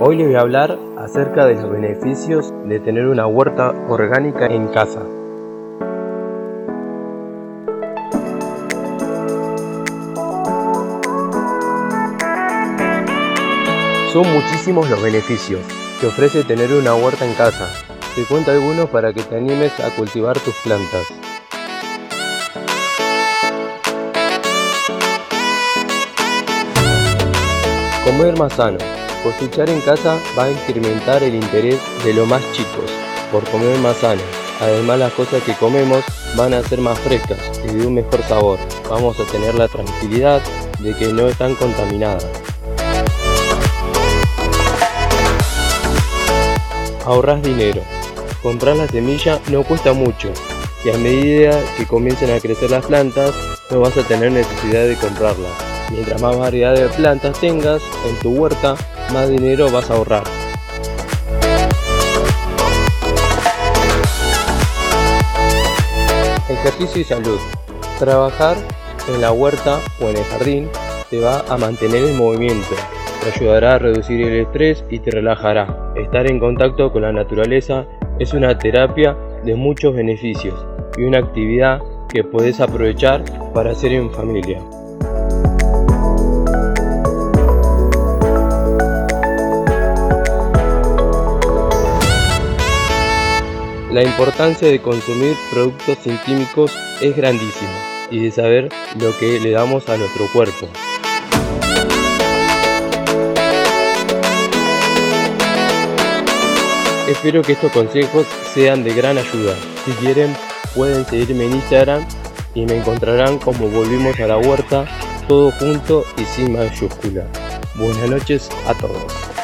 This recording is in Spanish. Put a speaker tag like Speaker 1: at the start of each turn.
Speaker 1: Hoy les voy a hablar acerca de los beneficios de tener una huerta orgánica en casa. Son muchísimos los beneficios que ofrece tener una huerta en casa. Te cuento algunos para que te animes a cultivar tus plantas. Comer más sano. Cosechar en casa va a incrementar el interés de los más chicos por comer más sano. Además las cosas que comemos van a ser más frescas y de un mejor sabor. Vamos a tener la tranquilidad de que no están contaminadas. Ahorras dinero. Comprar la semilla no cuesta mucho y a medida que comiencen a crecer las plantas no vas a tener necesidad de comprarlas. Mientras más variedad de plantas tengas en tu huerta, más dinero vas a ahorrar. Ejercicio y salud. Trabajar en la huerta o en el jardín te va a mantener en movimiento, te ayudará a reducir el estrés y te relajará. Estar en contacto con la naturaleza es una terapia de muchos beneficios y una actividad que puedes aprovechar para hacer en familia. La importancia de consumir productos sin químicos es grandísima y de saber lo que le damos a nuestro cuerpo. Espero que estos consejos sean de gran ayuda. Si quieren pueden seguirme en Instagram y me encontrarán como volvimos a la huerta, todo junto y sin mayúscula. Buenas noches a todos.